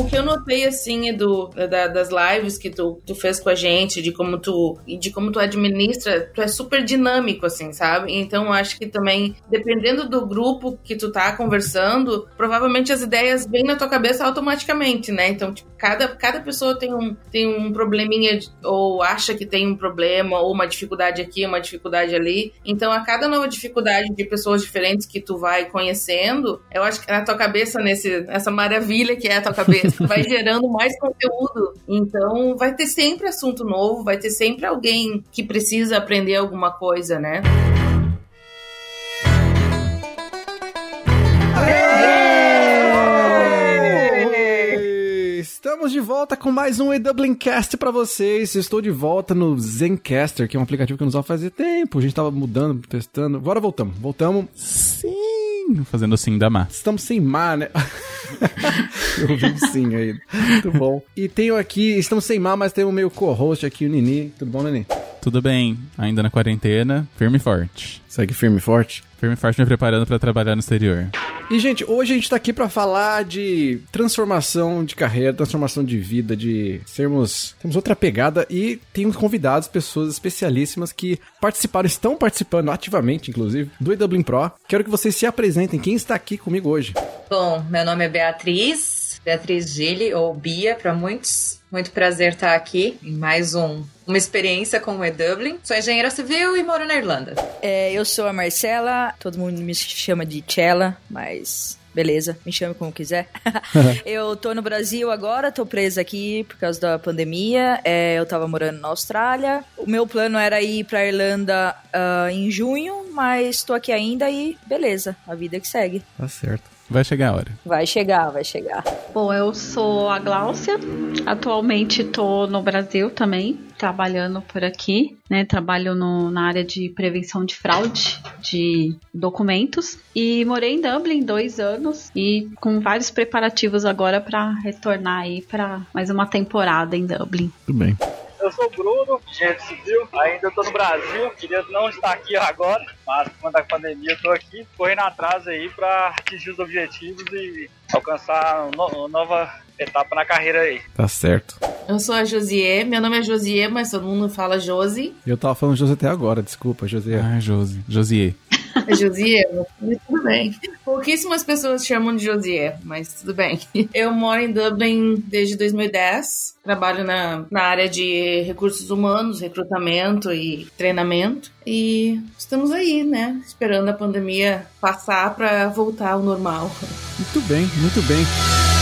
O que eu notei, assim, Edu, da, das lives que tu, tu fez com a gente, de como tu de como tu administra, tu é super dinâmico, assim, sabe? Então acho que também, dependendo do grupo que tu tá conversando, provavelmente as ideias vêm na tua cabeça automaticamente, né? Então, tipo, cada, cada pessoa tem um, tem um probleminha, ou acha que tem um problema, ou uma dificuldade aqui, uma dificuldade ali. Então, a cada nova dificuldade de pessoas diferentes que tu vai conhecendo, eu acho que na tua cabeça, nesse, nessa maravilha que é a tua cabeça, vai gerando mais conteúdo. Então, vai ter sempre assunto novo, vai ter sempre alguém que precisa aprender alguma coisa, né? Estamos de volta com mais um E-Dublincast pra vocês. Estou de volta no Zencaster, que é um aplicativo que eu não usava fazia tempo. A gente tava mudando, testando. Agora voltamos. Voltamos. Sim! Fazendo sim da mar. Estamos sem mar, né? eu ouvi um sim aí. Muito bom. E tenho aqui, estamos sem mar, mas tem o meu co-host aqui, o Nini. Tudo bom, Nini? Tudo bem, ainda na quarentena, firme e forte. Segue firme e forte? Firme e forte me preparando para trabalhar no exterior. E, gente, hoje a gente tá aqui para falar de transformação de carreira, transformação de vida, de sermos. Temos outra pegada e temos convidados, pessoas especialíssimas que participaram, estão participando ativamente, inclusive, do EWM Pro. Quero que vocês se apresentem. Quem está aqui comigo hoje? Bom, meu nome é Beatriz, Beatriz Gili, ou Bia para muitos. Muito prazer estar aqui em mais um uma experiência com o E-Dublin. Sou engenheira civil e moro na Irlanda. É, eu sou a Marcela, todo mundo me chama de Chela, mas beleza, me chame como quiser. eu tô no Brasil agora, tô presa aqui por causa da pandemia. É, eu tava morando na Austrália. O meu plano era ir pra Irlanda uh, em junho, mas tô aqui ainda e beleza, a vida que segue. Tá certo. Vai chegar a hora. Vai chegar, vai chegar. Bom, eu sou a Gláucia. Atualmente tô no Brasil também, trabalhando por aqui, né? Trabalho no, na área de prevenção de fraude de documentos e morei em Dublin dois anos e com vários preparativos agora para retornar aí para mais uma temporada em Dublin. Tudo bem. Eu sou o Bruno, engenheiro civil, ainda estou no Brasil, queria não estar aqui agora, mas quando a pandemia estou aqui, correndo atrás aí para atingir os objetivos e alcançar uma nova etapa na carreira aí. Tá certo. Eu sou a Josie, meu nome é Josie, mas todo mundo fala Josi. Eu tava falando Josi até agora, desculpa, Josie. Ah, Josi. Josie. É tudo bem. Pouquíssimas pessoas chamam de Josie, mas tudo bem. Eu moro em Dublin desde 2010. Trabalho na, na área de recursos humanos, recrutamento e treinamento. E estamos aí, né? Esperando a pandemia passar para voltar ao normal. Muito bem, muito bem.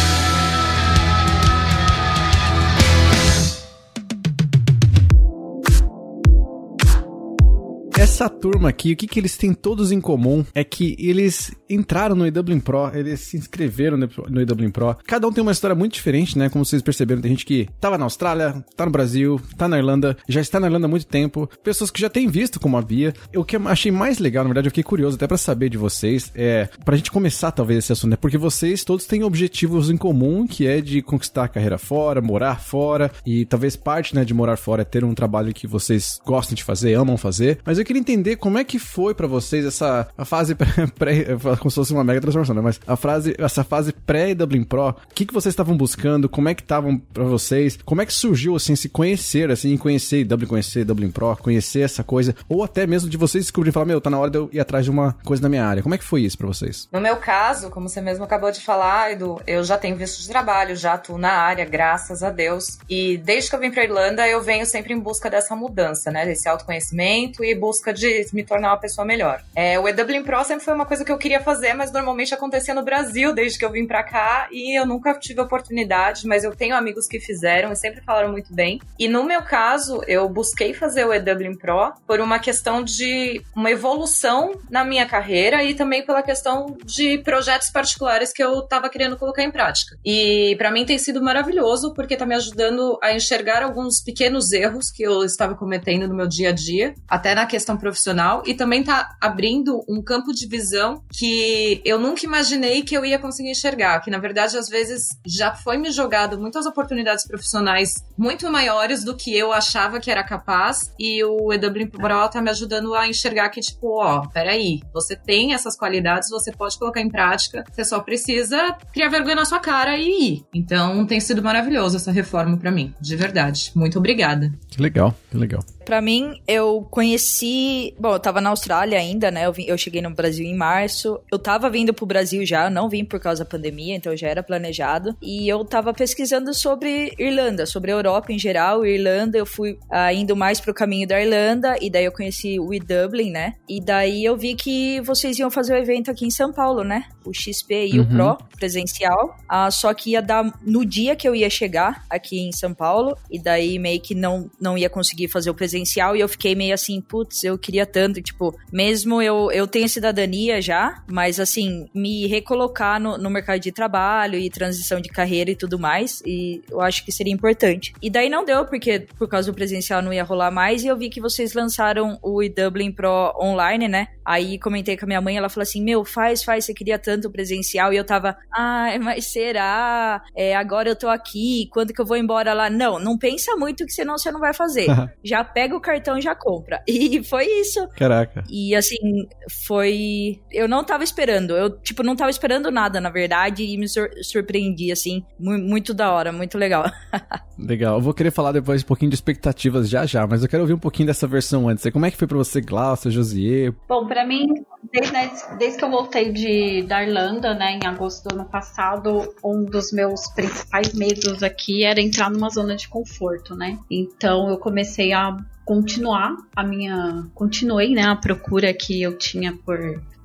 Essa turma aqui, o que, que eles têm todos em comum é que eles entraram no EWM Pro, eles se inscreveram no EWM Pro. Cada um tem uma história muito diferente, né? Como vocês perceberam, tem gente que tava na Austrália, tá no Brasil, tá na Irlanda, já está na Irlanda há muito tempo. Pessoas que já têm visto como a Bia. O que eu achei mais legal, na verdade, eu fiquei curioso até para saber de vocês, é pra gente começar talvez esse assunto, né? Porque vocês todos têm objetivos em comum, que é de conquistar a carreira fora, morar fora, e talvez parte, né, de morar fora é ter um trabalho que vocês gostam de fazer, amam fazer. Mas eu queria entender como é que foi para vocês essa a fase pré, pré, como se fosse uma mega transformação, né? Mas a frase, essa fase pré Dublin Pro, o que, que vocês estavam buscando? Como é que estavam para vocês? Como é que surgiu assim se conhecer, assim, conhecer Dublin, conhecer Dublin Pro, conhecer essa coisa, ou até mesmo de vocês descobrirem e falar, meu, tá na hora de eu ir atrás de uma coisa na minha área. Como é que foi isso para vocês? No meu caso, como você mesmo acabou de falar, Edu, eu já tenho visto de trabalho, já atuo na área, graças a Deus. E desde que eu vim para Irlanda, eu venho sempre em busca dessa mudança, né? Desse autoconhecimento e busca de me tornar uma pessoa melhor. É, o EWM Pro sempre foi uma coisa que eu queria fazer, mas normalmente acontecia no Brasil desde que eu vim para cá e eu nunca tive oportunidade, mas eu tenho amigos que fizeram e sempre falaram muito bem. E no meu caso, eu busquei fazer o EWM Pro por uma questão de uma evolução na minha carreira e também pela questão de projetos particulares que eu tava querendo colocar em prática. E para mim tem sido maravilhoso porque tá me ajudando a enxergar alguns pequenos erros que eu estava cometendo no meu dia a dia, até na questão profissional e também tá abrindo um campo de visão que eu nunca imaginei que eu ia conseguir enxergar. Que na verdade, às vezes, já foi me jogado muitas oportunidades profissionais muito maiores do que eu achava que era capaz. E o EW Pro tá me ajudando a enxergar que, tipo, ó, peraí, você tem essas qualidades, você pode colocar em prática, você só precisa criar vergonha na sua cara e ir. Então tem sido maravilhoso essa reforma para mim, de verdade. Muito obrigada. Que legal, que legal. Pra mim, eu conheci. Bom, eu tava na Austrália ainda, né? Eu, vim, eu cheguei no Brasil em março. Eu tava vindo pro Brasil já, eu não vim por causa da pandemia, então já era planejado. E eu tava pesquisando sobre Irlanda, sobre a Europa em geral. Irlanda, eu fui ah, indo mais pro caminho da Irlanda, e daí eu conheci o Dublin, né? E daí eu vi que vocês iam fazer o evento aqui em São Paulo, né? O XP e uhum. o Pro presencial. Ah, só que ia dar no dia que eu ia chegar aqui em São Paulo, e daí meio que não, não ia conseguir fazer o presencial e eu fiquei meio assim, putz, eu queria tanto, tipo, mesmo eu, eu tenho cidadania já, mas assim, me recolocar no, no mercado de trabalho e transição de carreira e tudo mais, e eu acho que seria importante. E daí não deu, porque por causa do presencial não ia rolar mais, e eu vi que vocês lançaram o Dublin Pro online, né? Aí comentei com a minha mãe, ela falou assim: Meu, faz, faz, você queria tanto presencial. E eu tava, ai, mas será? É, agora eu tô aqui, quando que eu vou embora lá? Não, não pensa muito que senão você não vai fazer. já pega o cartão e já compra. E foi isso. Caraca. E assim, foi. Eu não tava esperando. Eu, tipo, não tava esperando nada, na verdade, e me sur surpreendi, assim. Muito da hora, muito legal. legal. Eu vou querer falar depois um pouquinho de expectativas já já, mas eu quero ouvir um pouquinho dessa versão antes. Como é que foi pra você, Glaucia, Josier? Bom, pra mim, desde, né, desde que eu voltei de, da Irlanda, né, em agosto do ano passado, um dos meus principais medos aqui era entrar numa zona de conforto, né? Então eu comecei a continuar a minha. Continuei, né, a procura que eu tinha por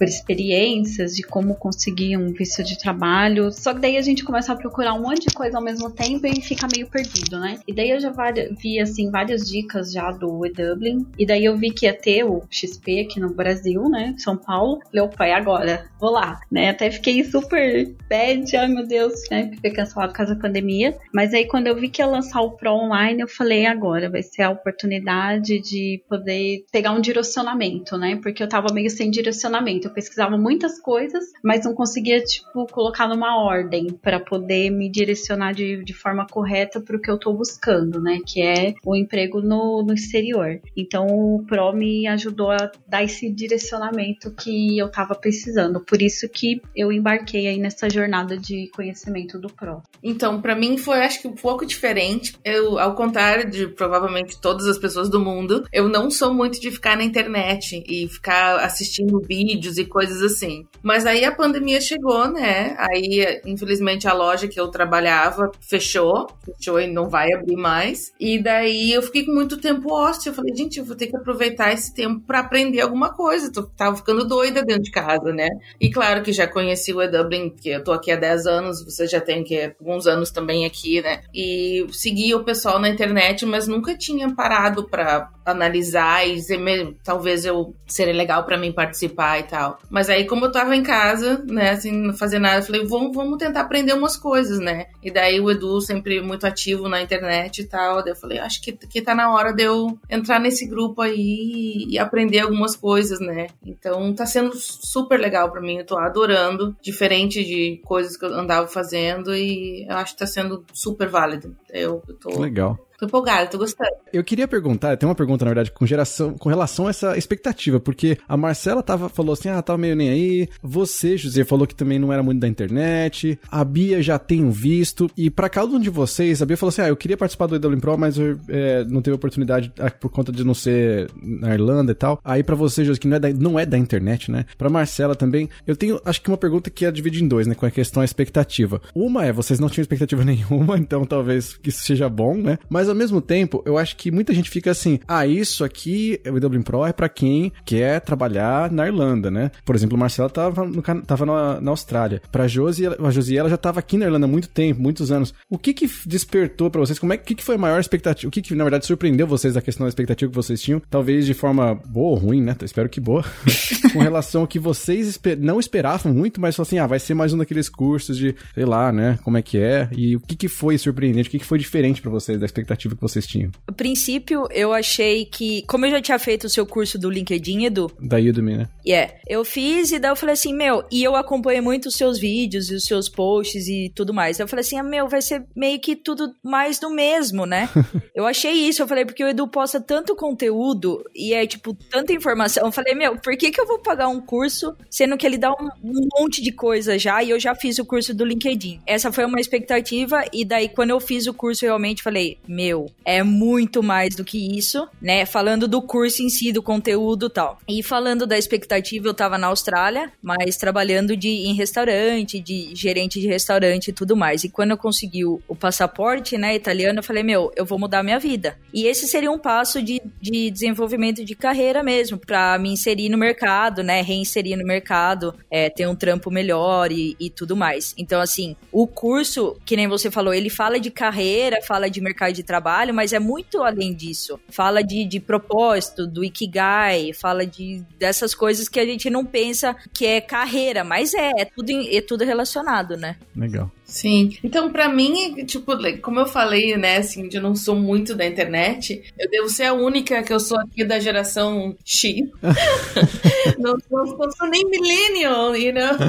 por experiências de como conseguir um visto de trabalho. Só que daí a gente começa a procurar um monte de coisa ao mesmo tempo e fica meio perdido, né? E daí eu já vi, assim, várias dicas já do E-Dublin. E daí eu vi que ia ter o XP aqui no Brasil, né? São Paulo. Falei, opa, e agora? Vou lá, né? Até fiquei super bad, ai meu Deus, né? Foi cancelado por causa da pandemia. Mas aí quando eu vi que ia lançar o Pro Online, eu falei, agora vai ser a oportunidade de poder pegar um direcionamento, né? Porque eu tava meio sem direcionamento pesquisava muitas coisas, mas não conseguia, tipo, colocar numa ordem para poder me direcionar de, de forma correta para o que eu tô buscando, né? Que é o emprego no, no exterior. Então o Pro me ajudou a dar esse direcionamento que eu tava precisando. Por isso que eu embarquei aí nessa jornada de conhecimento do Pro. Então, para mim foi, acho que um pouco diferente. Eu, ao contrário de provavelmente todas as pessoas do mundo, eu não sou muito de ficar na internet e ficar assistindo vídeos vídeos e coisas assim. Mas aí a pandemia chegou, né? Aí, infelizmente, a loja que eu trabalhava fechou, fechou e não vai abrir mais. E daí eu fiquei com muito tempo ósseo. Eu falei, gente, eu vou ter que aproveitar esse tempo para aprender alguma coisa. Tava ficando doida dentro de casa, né? E claro que já conheci o E-Dublin, que eu tô aqui há 10 anos, você já tem que alguns anos também aqui, né? E segui o pessoal na internet, mas nunca tinha parado para analisar e dizer, talvez eu seria legal para mim participar e tal tal. Mas aí, como eu tava em casa, né, assim, não fazia nada, eu falei, vamos, vamos tentar aprender umas coisas, né? E daí o Edu sempre muito ativo na internet e tal. Daí eu falei, acho que, que tá na hora de eu entrar nesse grupo aí e aprender algumas coisas, né? Então tá sendo super legal para mim, eu tô adorando, diferente de coisas que eu andava fazendo e eu acho que tá sendo super válido. Eu, eu tô. Legal. Tô empolgada, tô gostando. Eu queria perguntar, tem uma pergunta, na verdade, com geração, com relação a essa expectativa, porque a Marcela tava, falou assim, ah, tava meio nem aí. Você, José, falou que também não era muito da internet. A Bia já tem um visto. E para cada um de vocês, a Bia falou assim, ah, eu queria participar do EW Pro, mas eu é, não teve oportunidade ah, por conta de não ser na Irlanda e tal. Aí para você, José, que não é, da, não é da internet, né? Pra Marcela também, eu tenho, acho que uma pergunta que é dividida em dois, né? Com a questão da expectativa. Uma é, vocês não tinham expectativa nenhuma, então talvez isso seja bom, né? Mas ao mesmo tempo, eu acho que muita gente fica assim: ah, isso aqui, o EW Pro é para quem quer trabalhar na Irlanda, né? Por exemplo, o Marcelo tava, no, tava na, na Austrália. Pra Josi, a Josi, ela já tava aqui na Irlanda há muito tempo, muitos anos. O que que despertou para vocês? Como é que, que foi a maior expectativa? O que que, na verdade, surpreendeu vocês da questão da expectativa que vocês tinham? Talvez de forma boa ou ruim, né? Espero que boa. com relação ao que vocês esper não esperavam muito, mas assim, ah, vai ser mais um daqueles cursos de, sei lá, né? Como é que é? E o que que foi surpreendente? O que que foi diferente para vocês da expectativa? Expectativa que vocês tinham? A princípio, eu achei que, como eu já tinha feito o seu curso do LinkedIn, Edu, Da Udemy, né? Yeah. Eu fiz e daí eu falei assim, meu, e eu acompanhei muito os seus vídeos e os seus posts e tudo mais. Eu falei assim, ah, meu, vai ser meio que tudo mais do mesmo, né? eu achei isso, eu falei, porque o Edu posta tanto conteúdo e é, tipo, tanta informação. Eu falei, meu, por que que eu vou pagar um curso, sendo que ele dá um, um monte de coisa já e eu já fiz o curso do LinkedIn? Essa foi uma expectativa e daí quando eu fiz o curso, realmente falei, meu, é muito mais do que isso, né? Falando do curso em si, do conteúdo tal. E falando da expectativa, eu tava na Austrália, mas trabalhando de, em restaurante, de gerente de restaurante e tudo mais. E quando eu consegui o, o passaporte, né, italiano, eu falei, meu, eu vou mudar minha vida. E esse seria um passo de, de desenvolvimento de carreira mesmo, pra me inserir no mercado, né, reinserir no mercado, é, ter um trampo melhor e, e tudo mais. Então, assim, o curso, que nem você falou, ele fala de carreira, fala de mercado de trabalho, mas é muito além disso. Fala de, de propósito, do Ikigai, fala de dessas coisas que a gente não pensa que é carreira, mas é, é tudo, é tudo relacionado, né? Legal. Sim. Então, pra mim, tipo, como eu falei, né, assim, de eu não sou muito da internet, eu devo ser a única que eu sou aqui da geração X. não, não, não sou nem millennial, you know?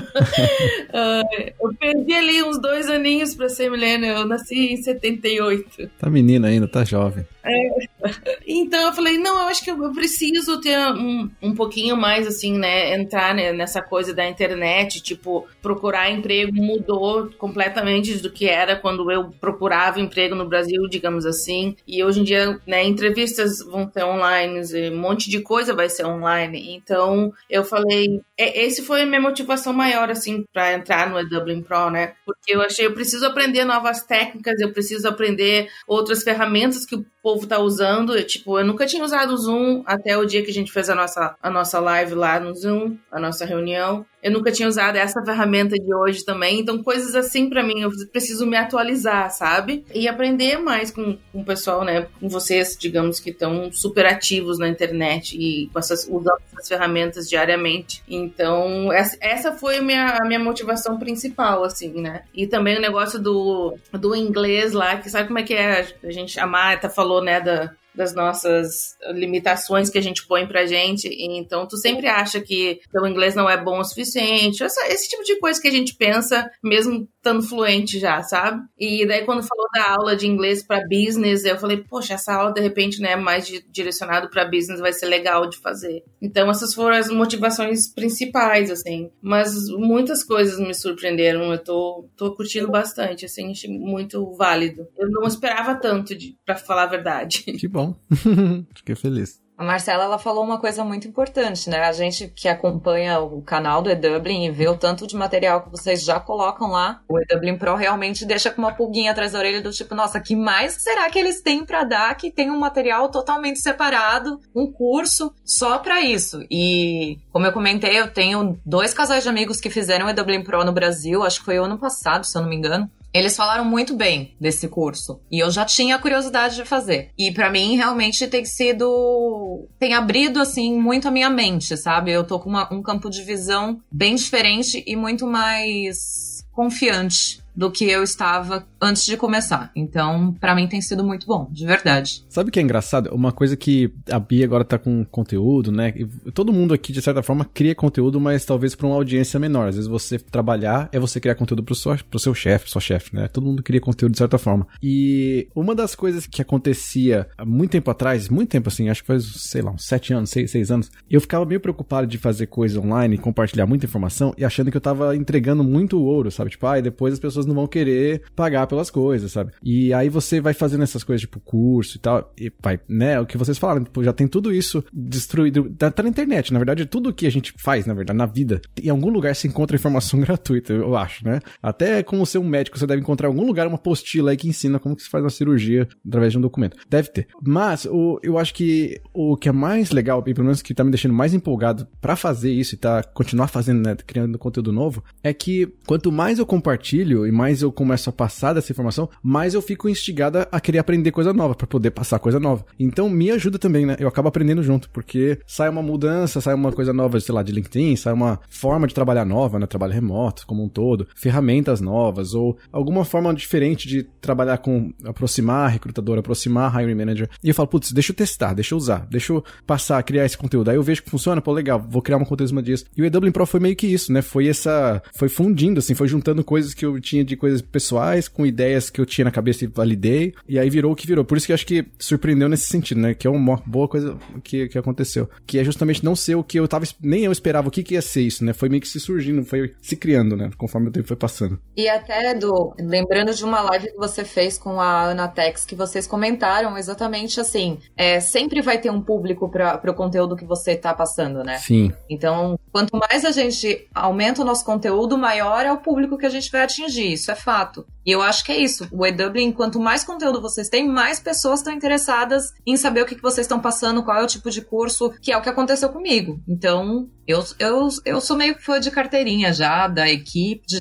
Ah, eu perdi ali uns dois aninhos pra ser millennial. Eu nasci em 78. Tá menina ainda, tá jovem. Então eu falei, não, eu acho que eu preciso ter um, um pouquinho mais, assim, né, entrar nessa coisa da internet, tipo, procurar emprego mudou completamente do que era quando eu procurava emprego no Brasil, digamos assim, e hoje em dia, né, entrevistas vão ser online, um monte de coisa vai ser online, então eu falei, é, esse foi a minha motivação maior, assim, para entrar no Dublin Pro, né, porque eu achei, eu preciso aprender novas técnicas, eu preciso aprender outras ferramentas que o povo tá usando. Eu, tipo, eu nunca tinha usado o Zoom até o dia que a gente fez a nossa, a nossa live lá no Zoom, a nossa reunião. Eu nunca tinha usado essa ferramenta de hoje também. Então, coisas assim pra mim, eu preciso me atualizar, sabe? E aprender mais com, com o pessoal, né? Com vocês, digamos, que estão super ativos na internet e essas, usando essas ferramentas diariamente. Então, essa, essa foi a minha, a minha motivação principal, assim, né? E também o negócio do, do inglês lá, que sabe como é que é? A gente, a Marta falou, né, da, das nossas limitações que a gente põe pra gente. Então, tu sempre acha que o inglês não é bom o suficiente. Essa- esse tipo de coisa que a gente pensa, mesmo estando fluente já, sabe? E daí, quando falou da aula de inglês pra business, eu falei, poxa, essa aula, de repente, né, mais di- direcionado pra business vai ser legal de fazer. Então, essas foram as motivações principais, assim. Mas muitas coisas me surpreenderam. Eu tô, tô curtindo bastante, assim, muito válido. Eu não esperava tanto, de, pra falar a verdade. Que bom. Fiquei feliz. A Marcela, ela falou uma coisa muito importante, né? A gente que acompanha o canal do E-Dublin e vê o tanto de material que vocês já colocam lá, o E-Dublin Pro realmente deixa com uma pulguinha atrás da orelha do tipo, nossa, que mais será que eles têm pra dar que tem um material totalmente separado, um curso só pra isso? E, como eu comentei, eu tenho dois casais de amigos que fizeram o E-Dublin Pro no Brasil, acho que foi ano passado, se eu não me engano. Eles falaram muito bem desse curso e eu já tinha curiosidade de fazer. E pra mim realmente tem sido tem abrido assim muito a minha mente, sabe? Eu tô com uma- um campo de visão bem diferente e muito mais confiante do que eu estava antes de começar. Então, pra mim tem sido muito bom, de verdade. Sabe o que é engraçado? Uma coisa que a Bia agora tá com conteúdo, né? Todo mundo aqui, de certa forma, cria conteúdo, mas talvez pra uma audiência menor. Às vezes você trabalhar é você criar conteúdo pro seu, pro seu chefe, sua chefe, né? Todo mundo cria conteúdo de certa forma. E uma das coisas que acontecia há muito tempo atrás, muito tempo assim, acho que faz, sei lá, uns sete anos, seis, seis anos, eu ficava meio preocupado de fazer coisa online, compartilhar muita informação e achando que eu tava entregando muito ouro, sabe? Tipo, ah, e depois as pessoas não vão querer pagar pelas coisas, sabe? E aí você vai fazendo essas coisas, tipo, curso e tal, e vai, né? O que vocês falaram, tipo, já tem tudo isso destruído. Tá, tá na internet, na verdade, tudo que a gente faz, na verdade, na vida, em algum lugar se encontra informação gratuita, eu acho, né? Até como ser um médico, você deve encontrar em algum lugar uma apostila aí que ensina como que se faz uma cirurgia através de um documento. Deve ter. Mas o, eu acho que o que é mais legal, e pelo menos que tá me deixando mais empolgado pra fazer isso e tá continuar fazendo, né, criando conteúdo novo, é que quanto mais eu compartilho e mais eu começo a passar dessa informação, mais eu fico instigada a querer aprender coisa nova, para poder passar coisa nova. Então me ajuda também, né? Eu acabo aprendendo junto, porque sai uma mudança, sai uma coisa nova, sei lá, de LinkedIn, sai uma forma de trabalhar nova, né? Trabalho remoto como um todo, ferramentas novas, ou alguma forma diferente de trabalhar com aproximar recrutador, aproximar hiring manager. E eu falo, putz, deixa eu testar, deixa eu usar, deixa eu passar, criar esse conteúdo. Aí eu vejo que funciona, pô, legal, vou criar um conteúdo em cima disso. E o EW Pro foi meio que isso, né? Foi essa. Foi fundindo, assim, foi juntando coisas que eu tinha de coisas pessoais com ideias que eu tinha na cabeça e validei. E aí virou o que virou. Por isso que eu acho que surpreendeu nesse sentido, né? Que é uma boa coisa que, que aconteceu. Que é justamente não ser o que eu tava. Nem eu esperava o que, que ia ser isso, né? Foi meio que se surgindo, foi se criando, né? Conforme o tempo foi passando. E até, do lembrando de uma live que você fez com a Ana Tex, que vocês comentaram exatamente assim: é, sempre vai ter um público para o conteúdo que você tá passando, né? Sim. Então, quanto mais a gente aumenta o nosso conteúdo, maior é o público que a gente vai atingir. Isso é fato. E eu acho que é isso. O EW, quanto mais conteúdo vocês têm, mais pessoas estão interessadas em saber o que, que vocês estão passando, qual é o tipo de curso, que é o que aconteceu comigo. Então, eu, eu, eu sou meio fã de carteirinha já, da equipe. De...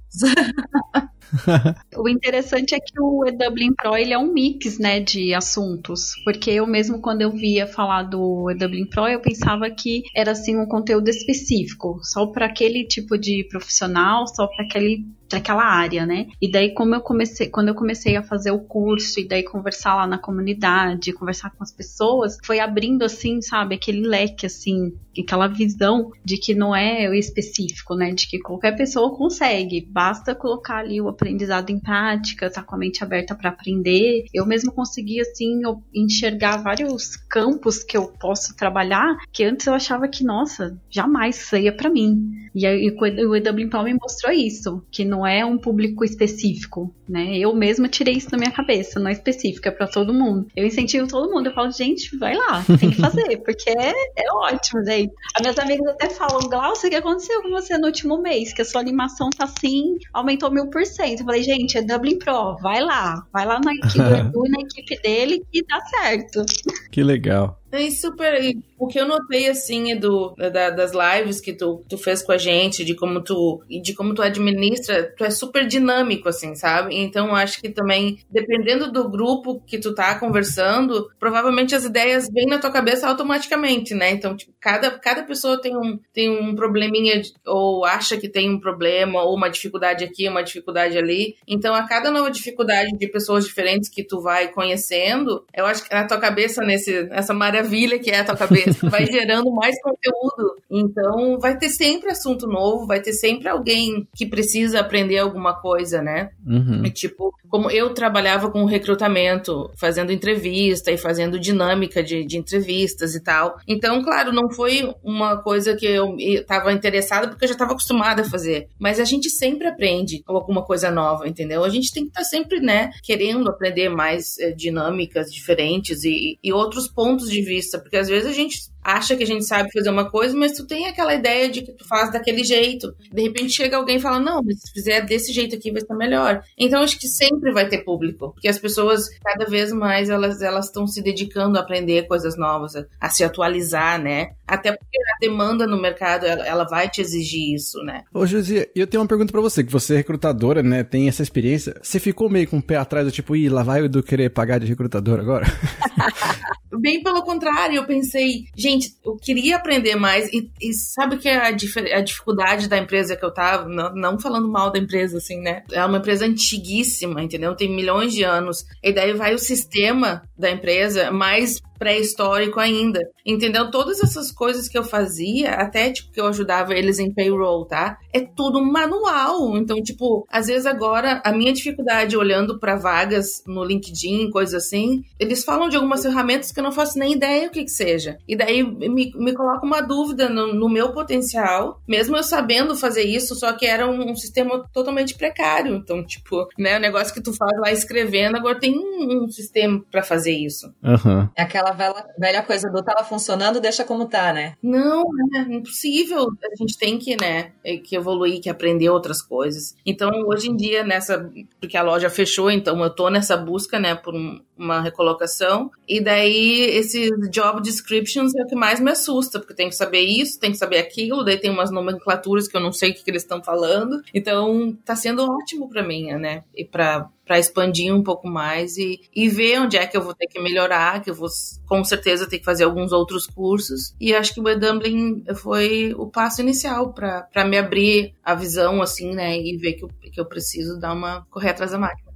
o interessante é que o EW Pro ele é um mix, né, de assuntos, porque eu mesmo quando eu via falar do EW Pro, eu pensava que era assim um conteúdo específico, só para aquele tipo de profissional, só para aquele daquela área, né? E daí como eu comecei, quando eu comecei a fazer o curso e daí conversar lá na comunidade, conversar com as pessoas, foi abrindo assim, sabe, aquele leque assim, aquela visão de que não é específico, né? De que qualquer pessoa consegue, basta colocar ali o aprendizado em prática, tá com a mente aberta para aprender. Eu mesmo consegui assim enxergar vários campos que eu posso trabalhar, que antes eu achava que, nossa, jamais saía para mim. E aí o EW Impal me mostrou isso, que não é um público específico, né? Eu mesma tirei isso da minha cabeça, não é específica é para todo mundo. Eu incentivo todo mundo, eu falo, gente, vai lá, tem que fazer, porque é, é ótimo, gente. As minhas amigas até falam, Glaucia, o que aconteceu com você no último mês? Que a sua animação tá assim, aumentou mil por cento. Eu falei, gente, é Dublin Pro, vai lá, vai lá na equipe na equipe dele e dá certo. Que legal. É super. O que eu notei, assim, Edu, da, das lives que tu, tu fez com a gente, de como tu. de como tu administra, tu é super dinâmico, assim, sabe? Então acho que também, dependendo do grupo que tu tá conversando, provavelmente as ideias vêm na tua cabeça automaticamente, né? Então, tipo, cada, cada pessoa tem um, tem um probleminha, ou acha que tem um problema, ou uma dificuldade aqui, uma dificuldade ali. Então, a cada nova dificuldade de pessoas diferentes que tu vai conhecendo, eu acho que na tua cabeça, nesse, nessa maravilha maravilha que é a tua cabeça. vai gerando mais conteúdo. Então, vai ter sempre assunto novo, vai ter sempre alguém que precisa aprender alguma coisa, né? Uhum. E, tipo, como eu trabalhava com recrutamento, fazendo entrevista e fazendo dinâmica de, de entrevistas e tal. Então, claro, não foi uma coisa que eu estava interessada porque eu já estava acostumada a fazer. Mas a gente sempre aprende alguma coisa nova, entendeu? A gente tem que estar tá sempre, né, querendo aprender mais é, dinâmicas diferentes e, e outros pontos de vista, porque às vezes a gente acha que a gente sabe fazer uma coisa, mas tu tem aquela ideia de que tu faz daquele jeito. De repente chega alguém e fala: "Não, mas se fizer desse jeito aqui vai estar melhor". Então acho que sempre vai ter público, porque as pessoas cada vez mais elas elas estão se dedicando a aprender coisas novas, a, a, se atualizar, né? Até porque a demanda no mercado ela, ela vai te exigir isso, né? Ô Josi, eu tenho uma pergunta para você, que você é recrutadora, né? Tem essa experiência. Você ficou meio com o pé atrás do tipo, ih, lá vai o Edu querer pagar de recrutador agora? Bem pelo contrário, eu pensei, gente, eu queria aprender mais. E, e sabe que é a, a, dificuldade da empresa que eu tava, não, não, falando mal da empresa, assim, né? É uma empresa antiguíssima, entendeu? Tem milhões de anos. E daí vai o sistema da empresa mais pré-histórico ainda. Entendeu? Todas essas coisas que eu fazia, até tipo que eu ajudava eles em payroll, tá? É tudo manual. Então, tipo, às vezes agora a minha dificuldade olhando para vagas no LinkedIn, coisas assim, eles falam de algumas ferramentas que eu não faço nem ideia o que que seja. E daí me, me coloca uma dúvida no, no meu potencial, mesmo eu sabendo fazer isso, só que era um, um, sistema totalmente precário. Então, tipo, né, o negócio que tu faz lá escrevendo, agora tem um, um sistema para fazer isso. Uhum. Aquela velha, velha coisa do tava funcionando, deixa como tá, né? Não, é impossível. A gente tem que, né, é, que evoluir, que aprender outras coisas. Então, hoje em dia, nessa. Porque a loja fechou, então eu tô nessa busca, né, por um, uma recolocação. E daí, esses job descriptions é o que mais me assusta, porque tem que saber isso, tem que saber aquilo, daí tem umas nomenclaturas que eu não sei o que, que eles estão falando. Então, tá sendo ótimo para mim, né? E para para expandir um pouco mais e, e ver onde é que eu vou ter que melhorar, que eu vou com certeza ter que fazer alguns outros cursos. E acho que o Dumpling foi o passo inicial para me abrir a visão, assim, né, e ver que eu, que eu preciso dar uma correr atrás da máquina.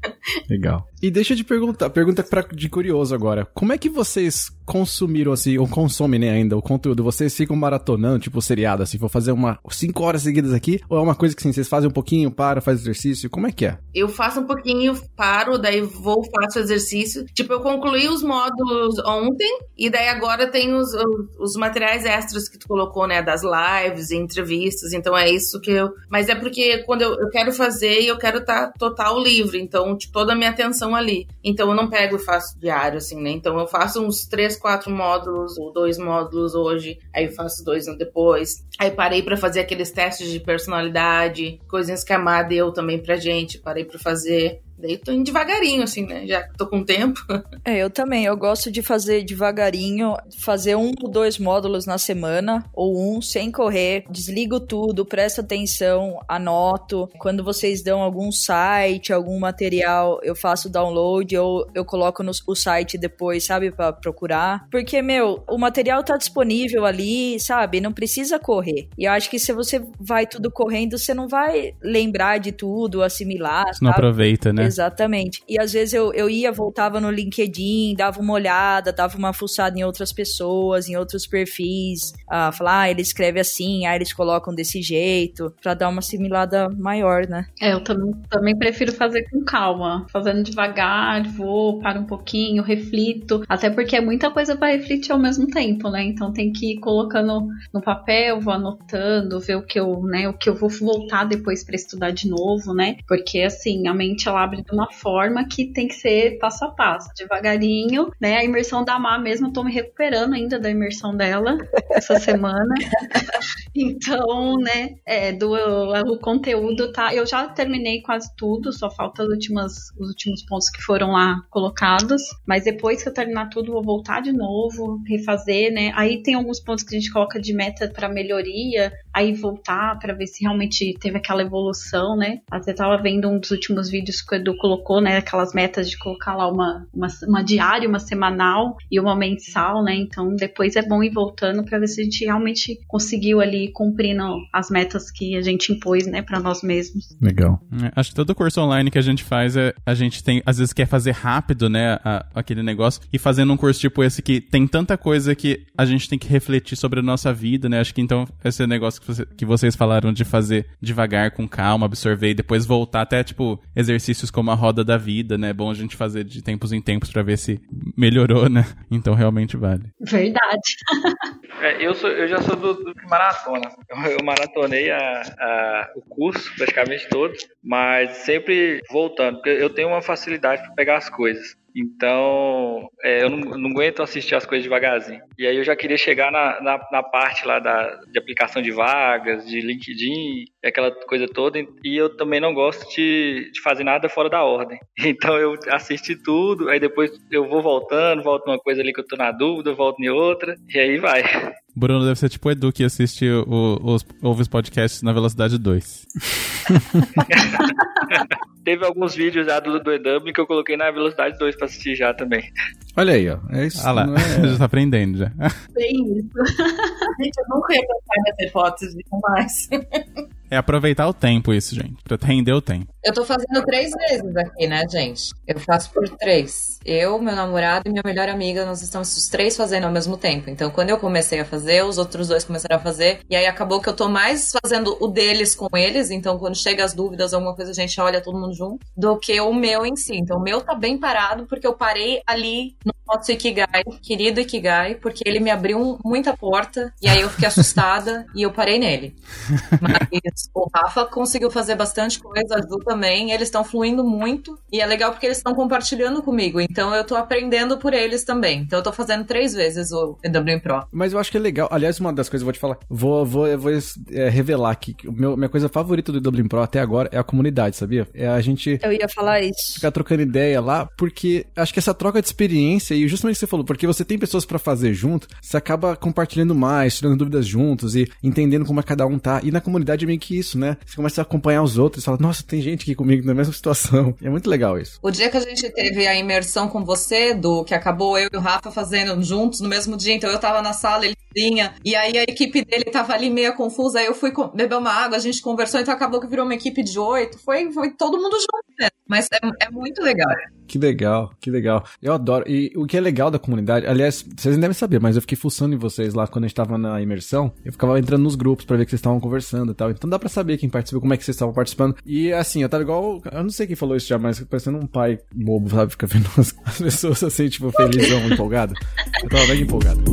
Legal. E deixa te perguntar, pergunta pra, de curioso agora. Como é que vocês consumiram, assim, ou consomem né, ainda o conteúdo? Vocês ficam maratonando, tipo seriado, assim, vou fazer uma cinco horas seguidas aqui? Ou é uma coisa que, assim, vocês fazem um pouquinho, param, faz exercício? Como é que é? Eu faço um pouquinho, paro, daí vou, faço exercício. Tipo, eu concluí os módulos ontem, e daí agora tem os, os, os materiais extras que tu colocou, né, das lives, entrevistas, então é isso que eu... Mas é porque quando eu, eu quero fazer, eu quero estar tá total livre, então tipo, toda a minha atenção ali. Então eu não pego e faço diário, assim, né? Então eu faço uns três, quatro módulos, ou dois módulos hoje, aí eu faço dois depois. Aí parei para fazer aqueles testes de personalidade, coisinhas que a Má deu também pra gente, parei para fazer. Daí tô indo devagarinho, assim, né? Já que tô com tempo. É, eu também. Eu gosto de fazer devagarinho, fazer um ou dois módulos na semana, ou um sem correr. Desligo tudo, presto atenção, anoto. Quando vocês dão algum site, algum material, eu faço download ou eu coloco no o site depois, sabe, para procurar. Porque, meu, o material tá disponível ali, sabe? Não precisa correr. E eu acho que se você vai tudo correndo, você não vai lembrar de tudo, assimilar. Não aproveita, né? Exatamente. E às vezes eu, eu ia, voltava no LinkedIn, dava uma olhada, dava uma fuçada em outras pessoas, em outros perfis, ah, falar, ah, ele escreve assim, ah, eles colocam desse jeito, para dar uma assimilada maior, né? É, eu também, também prefiro fazer com calma, fazendo devagar, vou, paro um pouquinho, reflito, até porque é muita coisa para refletir ao mesmo tempo, né? Então tem que ir colocando no papel, vou anotando, ver o que eu, né, o que eu vou voltar depois para estudar de novo, né? Porque assim, a mente ela abre de uma forma que tem que ser passo a passo, devagarinho, né? A imersão da Má mesmo, eu tô me recuperando ainda da imersão dela essa semana. então, né, é, do o conteúdo tá, eu já terminei quase tudo, só falta as últimas, os últimos pontos que foram lá colocados, mas depois que eu terminar tudo, vou voltar de novo, refazer, né? Aí tem alguns pontos que a gente coloca de meta para melhoria, aí voltar para ver se realmente teve aquela evolução, né? Até tava vendo um dos últimos vídeos que o Edu colocou, né? Aquelas metas de colocar lá uma, uma, uma diária, uma semanal e uma mensal, né? Então depois é bom ir voltando para ver se a gente realmente conseguiu ali cumprindo as metas que a gente impôs, né, para nós mesmos. Legal. É, acho que todo curso online que a gente faz, é, a gente tem, às vezes quer fazer rápido, né, a, aquele negócio, e fazendo um curso tipo esse que tem tanta coisa que a gente tem que refletir sobre a nossa vida, né? Acho que então esse negócio que, que vocês falaram de fazer devagar, com calma, absorver e depois voltar até, tipo, exercícios como a roda da vida, né? É bom a gente fazer de tempos em tempos para ver se melhorou, né? Então realmente vale. Verdade. é, eu, sou, eu já sou do, do maratona. Eu, eu maratonei a, a, o curso praticamente todo, mas sempre voltando, porque eu tenho uma facilidade para pegar as coisas. Então, é, eu não, não, aguento assistir as coisas devagarzinho. E aí eu já queria chegar na, na, na, parte lá da, de aplicação de vagas, de LinkedIn, aquela coisa toda. E eu também não gosto de, de fazer nada fora da ordem. Então eu assisti tudo, aí depois eu vou voltando, volto numa coisa ali que eu tô na dúvida, volto em outra, e aí vai. Bruno deve ser tipo o Edu que assiste o, os, ouve os podcasts na velocidade 2. Teve alguns vídeos já do, do EW que eu coloquei na velocidade 2 pra assistir já também. Olha aí, ó. É isso. Ah lá, é... já tá aprendendo já. Bem isso. Gente, eu nunca ia pensar nessa hipótese mais. É aproveitar o tempo isso, gente. Pra render o tempo. Eu tô fazendo três vezes aqui, né, gente? Eu faço por três. Eu, meu namorado e minha melhor amiga, nós estamos os três fazendo ao mesmo tempo. Então, quando eu comecei a fazer, os outros dois começaram a fazer. E aí acabou que eu tô mais fazendo o deles com eles. Então, quando chega as dúvidas, alguma coisa, a gente olha todo mundo junto. Do que o meu em si. Então, o meu tá bem parado, porque eu parei ali no nosso Ikigai, querido Ikigai, porque ele me abriu muita porta. E aí eu fiquei assustada e eu parei nele. Mas o Rafa conseguiu fazer bastante coisa, a também, eles estão fluindo muito e é legal porque eles estão compartilhando comigo, então eu tô aprendendo por eles também. Então eu tô fazendo três vezes o EWM Pro. Mas eu acho que é legal. Aliás, uma das coisas eu vou te falar, vou, vou, vou é, revelar aqui que meu, minha coisa favorita do EWM Pro até agora é a comunidade, sabia? É a gente. Eu ia falar isso. Ficar trocando ideia lá, porque acho que essa troca de experiência, e justamente o que você falou, porque você tem pessoas para fazer junto, você acaba compartilhando mais, tirando dúvidas juntos e entendendo como é cada um tá. E na comunidade é meio que isso, né? Você começa a acompanhar os outros e fala, nossa, tem gente aqui comigo na mesma situação. É muito legal isso. O dia que a gente teve a imersão com você, do que acabou eu e o Rafa fazendo juntos no mesmo dia, então eu tava na sala, ele vinha, e aí a equipe dele tava ali meio confusa, aí eu fui beber uma água, a gente conversou, então acabou que virou uma equipe de oito. Foi, foi todo mundo junto, né? Mas é, é muito legal. Que legal, que legal. Eu adoro. E o que é legal da comunidade, aliás, vocês devem saber, mas eu fiquei fuçando em vocês lá quando a gente tava na imersão. Eu ficava entrando nos grupos para ver que vocês estavam conversando e tal. Então dá para saber quem participou, como é que vocês estavam participando. E assim, eu tava igual. Eu não sei quem falou isso já, mas parecendo um pai bobo, sabe? Fica vendo as, as pessoas assim, tipo, felizão, empolgado. Eu tava bem empolgado.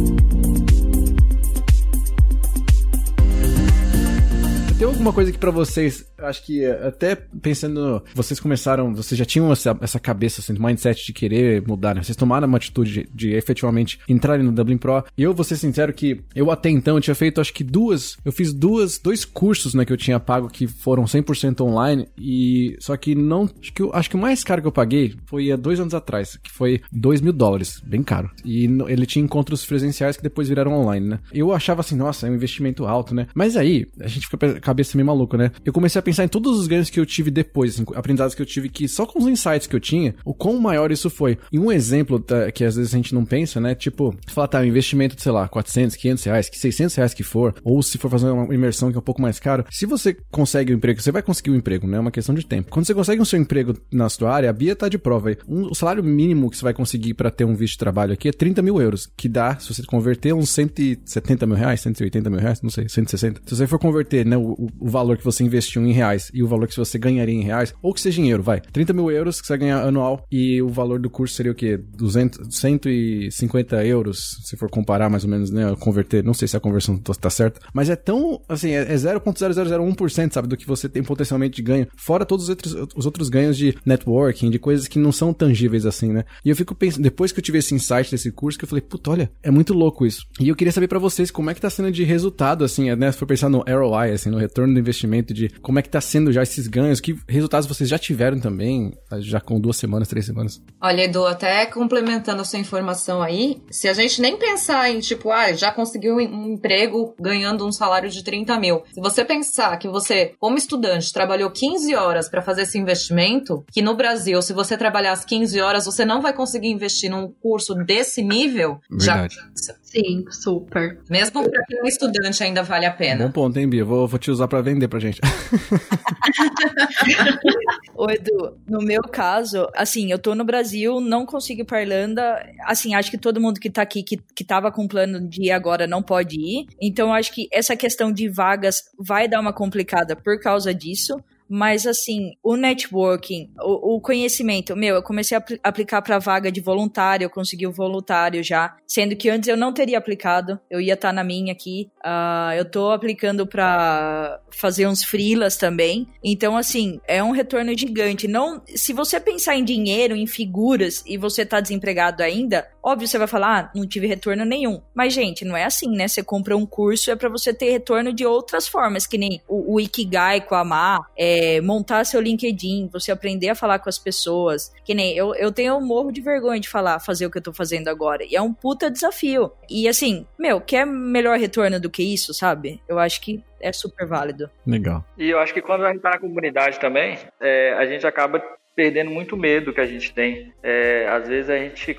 Tem alguma coisa que para vocês acho que eh, até pensando, vocês começaram, vocês já tinham essa, essa cabeça, assim, mindset de querer mudar, né? Vocês tomaram uma atitude de, de efetivamente entrarem no Dublin Pro. E eu vou ser sincero que eu até então tinha feito, acho que duas, eu fiz duas, dois cursos, né, que eu tinha pago que foram 100% online e só que não, acho que, eu, acho que o mais caro que eu paguei foi há dois anos atrás, que foi 2 mil dólares, bem caro. E ele tinha encontros presenciais que depois viraram online, né? Eu achava assim, nossa, é um investimento alto, né? Mas aí, a gente fica com a cabeça meio maluca, né? Eu comecei a pensar pensar em todos os ganhos que eu tive depois, assim, aprendizados que eu tive que só com os insights que eu tinha, o quão maior isso foi. E um exemplo tá, que às vezes a gente não pensa, né? Tipo, falar, tá, um investimento de, sei lá, 400, 500 reais, que 600 reais que for, ou se for fazer uma imersão que é um pouco mais caro, se você consegue um emprego, você vai conseguir um emprego, né? É uma questão de tempo. Quando você consegue um seu emprego na sua área, a Bia tá de prova aí. Um, o salário mínimo que você vai conseguir para ter um visto de trabalho aqui é 30 mil euros, que dá, se você converter, uns 170 mil reais, 180 mil reais, não sei, 160. Se você for converter, né, o, o valor que você investiu em reais e o valor que você ganharia em reais, ou que seja dinheiro, vai. 30 mil euros que você vai ganhar anual e o valor do curso seria o quê? 200, 150 euros, se for comparar mais ou menos, né? Converter, não sei se a conversão tá certa, mas é tão, assim, é, é 0.0001%, sabe, do que você tem potencialmente de ganho, fora todos os outros, os outros ganhos de networking, de coisas que não são tangíveis assim, né? E eu fico pensando, depois que eu tive esse insight desse curso, que eu falei, puta, olha, é muito louco isso. E eu queria saber para vocês como é que tá sendo de resultado, assim, né? Se for pensar no ROI, assim, no retorno do investimento, de como é que tá sendo já esses ganhos, que resultados vocês já tiveram também, já com duas semanas, três semanas? Olha, Edu, até complementando a sua informação aí, se a gente nem pensar em, tipo, ah, já conseguiu um emprego ganhando um salário de 30 mil. Se você pensar que você, como estudante, trabalhou 15 horas para fazer esse investimento, que no Brasil, se você trabalhar as 15 horas, você não vai conseguir investir num curso desse nível, Verdade. já Sim, super. Mesmo para quem é estudante ainda vale a pena. Bom ponto, hein, Bia? Vou, vou te usar para vender pra gente. Ô, Edu, no meu caso, assim, eu tô no Brasil, não consigo ir pra Irlanda. Assim, acho que todo mundo que tá aqui, que, que tava com plano de ir agora, não pode ir. Então, acho que essa questão de vagas vai dar uma complicada por causa disso. Mas, assim, o networking, o, o conhecimento, meu, eu comecei a apl aplicar para vaga de voluntário, eu consegui o um voluntário já, sendo que antes eu não teria aplicado, eu ia estar tá na minha aqui. Uh, eu tô aplicando para fazer uns freelas também. Então, assim, é um retorno gigante. Não, se você pensar em dinheiro, em figuras e você tá desempregado ainda, óbvio você vai falar, ah, não tive retorno nenhum. Mas, gente, não é assim, né? Você compra um curso é para você ter retorno de outras formas, que nem o, o Ikigai com a Má, é, montar seu LinkedIn, você aprender a falar com as pessoas. Que nem eu, eu tenho um morro de vergonha de falar, fazer o que eu tô fazendo agora. E é um puta desafio. E assim, meu, quer melhor retorno do que isso, sabe? Eu acho que é super válido. Legal. E eu acho que quando a gente tá na comunidade também, é, a gente acaba perdendo muito medo que a gente tem. É, às vezes a gente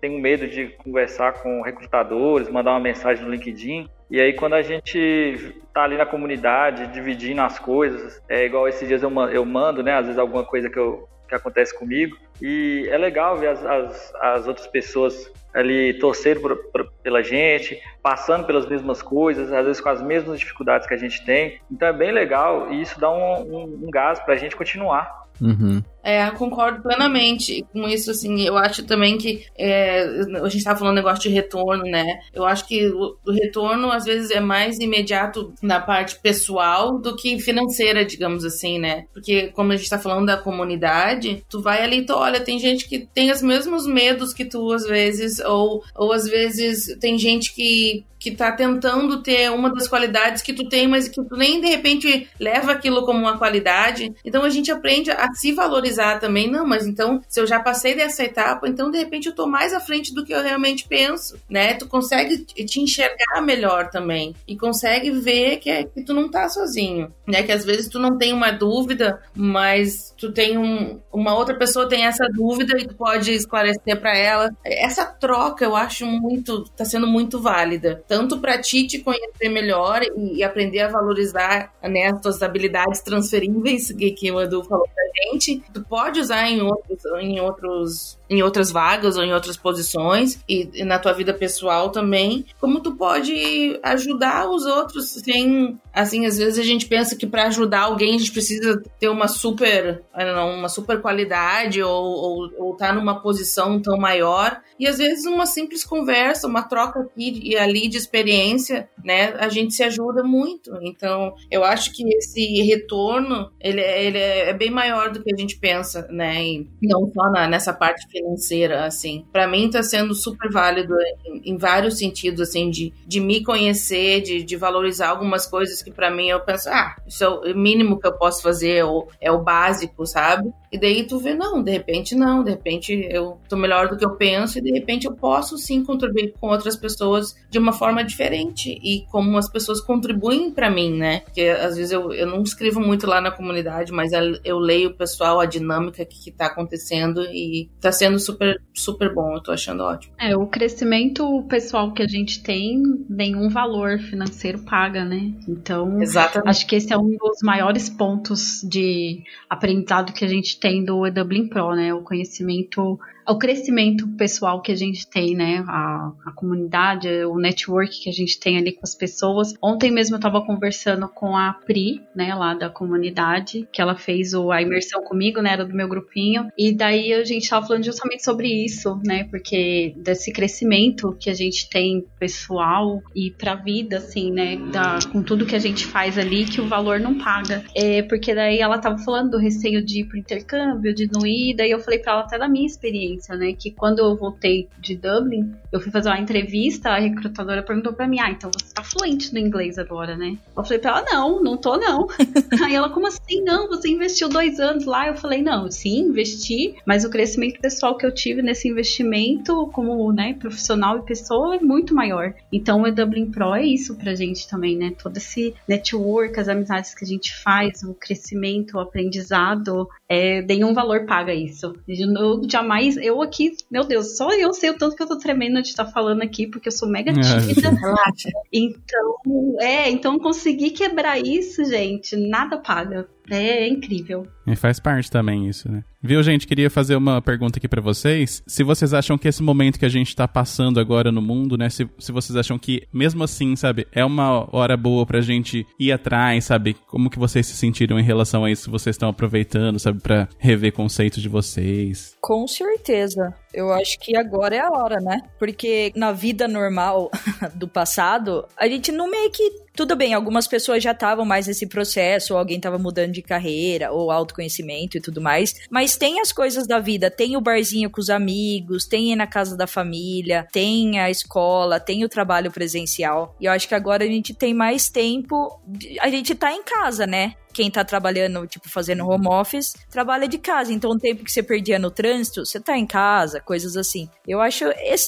tem um medo de conversar com recrutadores, mandar uma mensagem no LinkedIn. E aí quando a gente tá ali na comunidade, dividindo as coisas, é igual esses dias eu, mando, né? Às vezes alguma coisa que, eu, que acontece comigo. E é legal ver as, as, as outras pessoas ali torcendo por, por, pela gente, passando pelas mesmas coisas, às vezes com as mesmas dificuldades que a gente tem. Então é bem legal e isso dá um, um, um gás para a gente continuar. Uhum. É, concordo plenamente com isso, assim, eu acho também que é, a gente estava falando negócio de retorno, né? Eu acho que o, retorno às vezes é mais imediato na parte pessoal do que financeira, digamos assim, né? Porque como a gente está falando da comunidade, tu vai ali e tu olha, tem gente que tem os mesmos medos que tu às vezes, ou, ou às vezes tem gente que que tá tentando ter uma das qualidades que tu tem, mas que tu nem de repente leva aquilo como uma qualidade. Então a gente aprende a se valorizar também. Não, mas então, se eu já passei dessa etapa, então de repente eu tô mais à frente do que eu realmente penso, né? Tu consegue te enxergar melhor também e consegue ver que, é, que tu não tá sozinho, né? Que às vezes tu não tem uma dúvida, mas tu tem um, uma outra pessoa tem essa dúvida e tu pode esclarecer para ela. Essa troca eu acho muito, tá sendo muito válida tanto para ti te conhecer melhor e, e, aprender a valorizar né, as tuas habilidades transferíveis que, que o Edu falou pra gente, pode usar em outros, em outros em outras vagas ou em outras posições. E, e, na tua vida pessoal também, como tu pode ajudar os outros sem, assim, às vezes a gente pensa que para ajudar alguém a gente precisa ter uma super, não, uma super qualidade ou, ou, ou tá numa posição tão maior. E às vezes uma simples conversa, uma troca aqui e ali de experiência, né, a gente se ajuda muito. Então, eu acho que esse retorno, ele, é, ele é bem maior do que a gente pensa, né, e não só na, nessa parte financeira, assim. Para mim tá sendo super válido em, em, vários sentidos, assim, de, de me conhecer, de, de valorizar algumas coisas que para mim eu penso, ah, isso é o mínimo que eu posso fazer, ou é o básico, sabe? E daí tu vê, não, de repente não, de repente eu tô melhor do que eu penso e de repente eu posso sim contribuir com outras pessoas de uma forma diferente e como as pessoas contribuem para mim, né? Porque às vezes eu, eu não escrevo muito lá na comunidade, mas eu leio o pessoal, a dinâmica que, que tá acontecendo e tá sendo super, super bom, eu tô achando ótimo. É, o crescimento pessoal que a gente tem, nenhum valor financeiro paga, né? Então, Exatamente. acho que esse é um dos maiores pontos de aprendizado que a gente tem do Dublin Pro, né? O conhecimento o crescimento pessoal que a gente tem, né? A, a comunidade, o network que a gente tem ali com as pessoas. Ontem mesmo eu estava conversando com a Pri, né, lá da comunidade, que ela fez o, a imersão comigo, né? Era do meu grupinho. E daí a gente estava falando justamente sobre isso, né? Porque desse crescimento que a gente tem pessoal e pra vida, assim, né? Da, com tudo que a gente faz ali, que o valor não paga. É, porque daí ela tava falando do receio de ir pro intercâmbio, de não ir, daí eu falei pra ela até da minha experiência experiência, né? Que quando eu voltei de Dublin, eu fui fazer uma entrevista, a recrutadora perguntou pra mim: Ah, então você tá fluente no inglês agora, né? Eu falei pra ela: Não, não tô, não. Aí ela, como assim? Não, você investiu dois anos lá? Eu falei: Não, sim, investi, mas o crescimento pessoal que eu tive nesse investimento, como né, profissional e pessoa, é muito maior. Então o Dublin Pro é isso pra gente também, né? Todo esse network, as amizades que a gente faz, o crescimento, o aprendizado, é, nenhum valor paga isso. Eu jamais, eu aqui, meu Deus, só eu sei o tanto que eu tô tremendo de estar tá falando aqui, porque eu sou mega é, tímida. Relaxa. Então, é, então conseguir quebrar isso, gente, nada paga. É incrível. E faz parte também isso, né? Viu, gente? Queria fazer uma pergunta aqui para vocês. Se vocês acham que esse momento que a gente tá passando agora no mundo, né? Se, se vocês acham que, mesmo assim, sabe, é uma hora boa pra gente ir atrás, sabe? Como que vocês se sentiram em relação a isso? Vocês estão aproveitando, sabe, pra rever conceitos de vocês? Com certeza. Eu acho que agora é a hora, né? Porque na vida normal do passado, a gente não meio que tudo bem, algumas pessoas já estavam mais nesse processo, ou alguém estava mudando de carreira, ou autoconhecimento e tudo mais. Mas tem as coisas da vida, tem o barzinho com os amigos, tem ir na casa da família, tem a escola, tem o trabalho presencial. E eu acho que agora a gente tem mais tempo. A gente tá em casa, né? Quem tá trabalhando, tipo, fazendo home office, trabalha de casa. Então, o tempo que você perdia no trânsito, você tá em casa, coisas assim. Eu acho,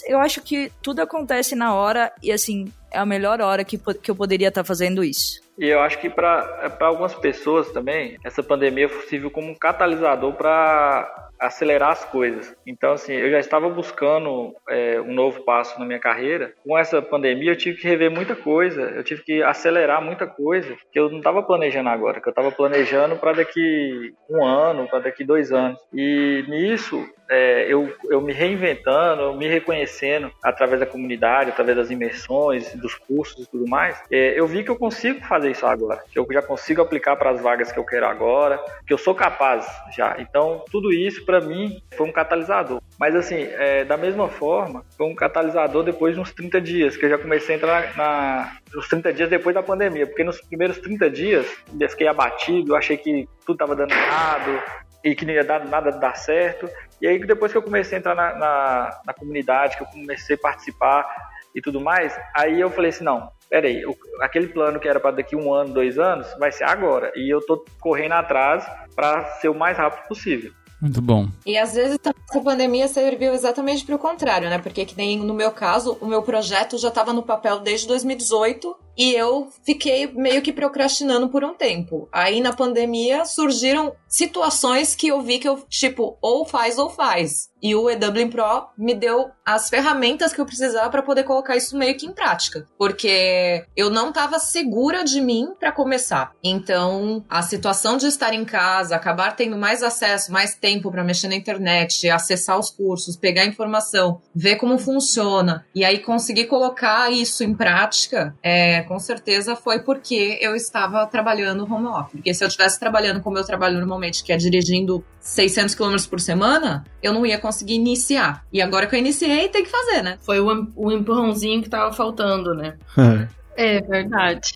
eu acho que tudo acontece na hora e, assim, é a melhor hora que, que eu poderia estar tá fazendo isso. E eu acho que para algumas pessoas também, essa pandemia serviu como um catalisador para acelerar as coisas. Então, assim, eu já estava buscando é, um novo passo na minha carreira. Com essa pandemia, eu tive que rever muita coisa, eu tive que acelerar muita coisa que eu não estava planejando agora, que eu estava planejando para daqui um ano, para daqui dois anos. E nisso, é, eu, eu me reinventando, eu me reconhecendo através da comunidade, através das imersões, dos cursos e tudo mais, é, eu vi que eu consigo fazer isso agora, que eu já consigo aplicar para as vagas que eu quero agora, que eu sou capaz já. Então, tudo isso para mim foi um catalisador. Mas assim, é, da mesma forma, foi um catalisador depois de uns 30 dias, que eu já comecei a entrar na, nos 30 dias depois da pandemia, porque nos primeiros 30 dias eu fiquei abatido, achei que tudo estava dando errado, e que não ia dar nada dar certo. E aí depois que eu comecei a entrar na, na, na comunidade, que eu comecei a participar e tudo mais, aí eu falei assim, não, peraí, aquele plano que era para daqui um ano, dois anos, vai ser agora. E eu tô correndo atrás para ser o mais rápido possível. Muito bom. E às vezes essa pandemia serviu exatamente para o contrário, né? Porque que nem no meu caso, o meu projeto já estava no papel desde 2018 e eu fiquei meio que procrastinando por um tempo. Aí na pandemia surgiram situações que eu vi que eu, tipo, ou faz ou faz. E o EW Pro me deu as ferramentas que eu precisava para poder colocar isso meio que em prática, porque eu não estava segura de mim para começar. Então, a situação de estar em casa, acabar tendo mais acesso, mais tempo para mexer na internet, acessar os cursos, pegar informação, ver como funciona e aí conseguir colocar isso em prática, é, com certeza foi porque eu estava trabalhando home office. Porque se eu estivesse trabalhando como eu trabalho normalmente, que é dirigindo 600 km por semana, eu não ia conseguir iniciar. E agora que eu iniciei, tem que fazer, né? Foi o, o empurrãozinho que tava faltando, né? é verdade.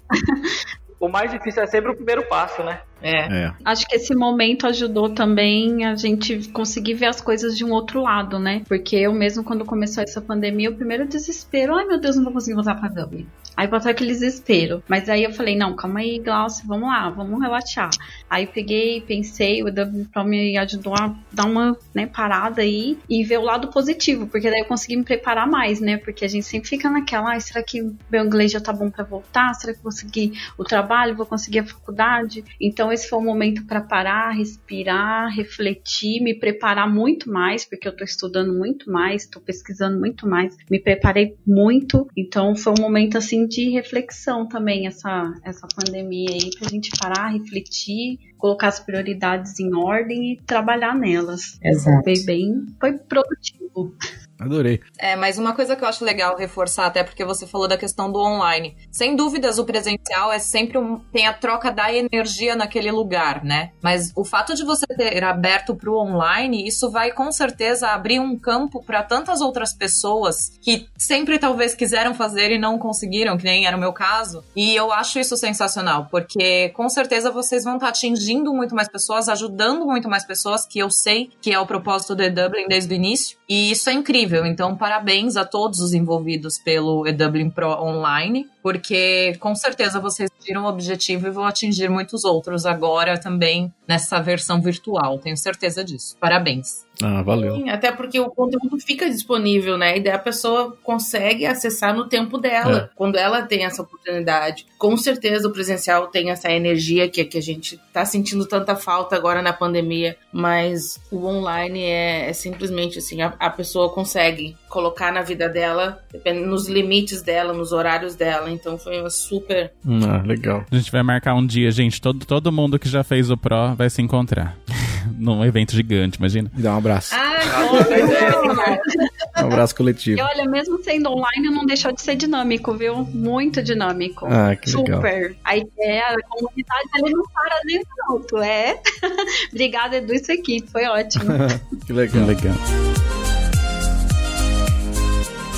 o mais difícil é sempre o primeiro passo, né? É. é. Acho que esse momento ajudou também a gente conseguir ver as coisas de um outro lado, né? Porque eu mesmo, quando começou essa pandemia, o primeiro desespero, ai meu Deus, não vou conseguir voltar pra Dublin. Aí passou aquele desespero. Mas aí eu falei, não, calma aí, Glaucio, vamos lá, vamos relaxar. Aí peguei, pensei, o Dublin Pro me ajudou a dar uma né, parada aí e ver o lado positivo, porque daí eu consegui me preparar mais, né? Porque a gente sempre fica naquela, ah, será que meu inglês já tá bom para voltar? Será que eu vou conseguir o trabalho? Vou conseguir a faculdade? Então esse foi um momento para parar, respirar, refletir, me preparar muito mais, porque eu tô estudando muito mais, tô pesquisando muito mais, me preparei muito. Então foi um momento assim de reflexão também essa, essa pandemia aí, pra gente parar, refletir, colocar as prioridades em ordem e trabalhar nelas. Exato. Foi bem, foi produtivo. Adorei. É, mas uma coisa que eu acho legal reforçar, até porque você falou da questão do online. Sem dúvidas, o presencial é sempre um. tem a troca da energia naquele lugar, né? Mas o fato de você ter aberto para o online, isso vai com certeza abrir um campo para tantas outras pessoas que sempre talvez quiseram fazer e não conseguiram, que nem era o meu caso. E eu acho isso sensacional, porque com certeza vocês vão estar atingindo muito mais pessoas, ajudando muito mais pessoas, que eu sei que é o propósito do Dublin desde o início. E isso é incrível. Então, parabéns a todos os envolvidos pelo EW Pro Online, porque com certeza vocês tiram o objetivo e vão atingir muitos outros agora também nessa versão virtual. Tenho certeza disso. Parabéns. Ah, valeu. Sim, até porque o conteúdo fica disponível, né? E daí a pessoa consegue acessar no tempo dela, é. quando ela tem essa oportunidade. Com certeza o presencial tem essa energia que, que a gente tá sentindo tanta falta agora na pandemia, mas o online é, é simplesmente assim, a, a, pessoa consegue colocar na vida dela, nos limites dela, nos horários dela. Então foi uma super. Ah, legal. A gente vai marcar um dia, gente. Todo, todo mundo que já fez o Pro vai se encontrar. Num evento gigante, imagina. E dá um abraço. Ah, um abraço coletivo. E olha, mesmo sendo online, não deixou de ser dinâmico, viu? Muito dinâmico. Ah, que legal. Super. A ideia, a comunidade ali não para nem pronto. É. Obrigada, Edu, isso aqui. Foi ótimo. que legal. Que legal.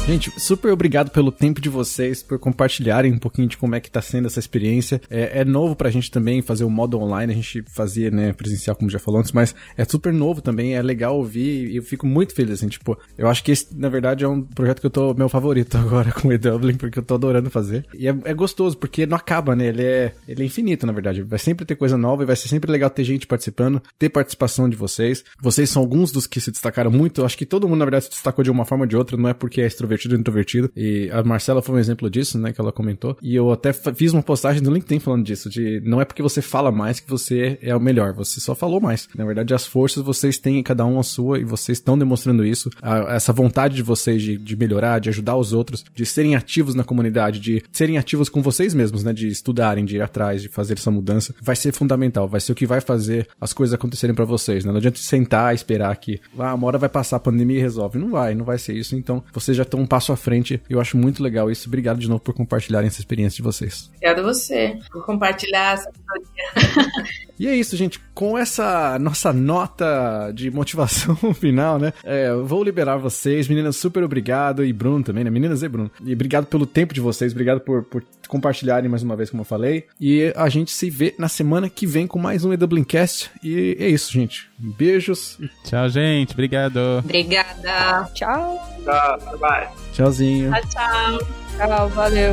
Gente, super obrigado pelo tempo de vocês, por compartilharem um pouquinho de como é que tá sendo essa experiência. É, é novo pra gente também fazer o modo online, a gente fazia, né, presencial, como já falou antes, mas é super novo também, é legal ouvir e eu fico muito feliz, assim, tipo, eu acho que esse, na verdade, é um projeto que eu tô, meu favorito agora com o E-Dublin, porque eu tô adorando fazer. E é, é, gostoso, porque não acaba, né, ele é, ele é infinito, na verdade, vai sempre ter coisa nova e vai ser sempre legal ter gente participando, ter participação de vocês. Vocês são alguns dos que se destacaram muito, eu acho que todo mundo, na verdade, se destacou de uma forma ou de outra, não é porque é extrovertido extrovertido ou introvertido. E a Marcela foi um exemplo disso, né, que ela comentou. E eu até fiz uma postagem no LinkedIn falando disso, de não é porque você fala mais que você é o melhor, você só falou mais. Na verdade, as forças vocês têm cada um a sua e vocês estão demonstrando isso. A, essa vontade de vocês de, de melhorar, de ajudar os outros, de serem ativos na comunidade, de serem ativos com vocês mesmos, né, de estudarem, de ir atrás, de fazer essa mudança, vai ser fundamental, vai ser o que vai fazer as coisas acontecerem para vocês, né? Não adianta sentar e esperar que ah, uma hora vai passar a pandemia e resolve. Não vai, não vai ser isso. Então, vocês já estão um passo à frente. Eu acho muito legal isso. Obrigado de novo por compartilharem essa experiência de vocês. Obrigada a você por compartilhar essa E é isso, gente. Com essa nossa nota de motivação final, né? É, vou liberar vocês. Meninas, super obrigado. E Bruno também, né? Meninas e Bruno. E obrigado pelo tempo de vocês. Obrigado por, por compartilharem mais uma vez, como eu falei. E a gente se vê na semana que vem com mais um EWCast. E é isso, gente. Beijos. Tchau, gente. Obrigado. Obrigada. Tchau. Tchau, bye. Tchauzinho. Tchau, tchau. Tchau, valeu.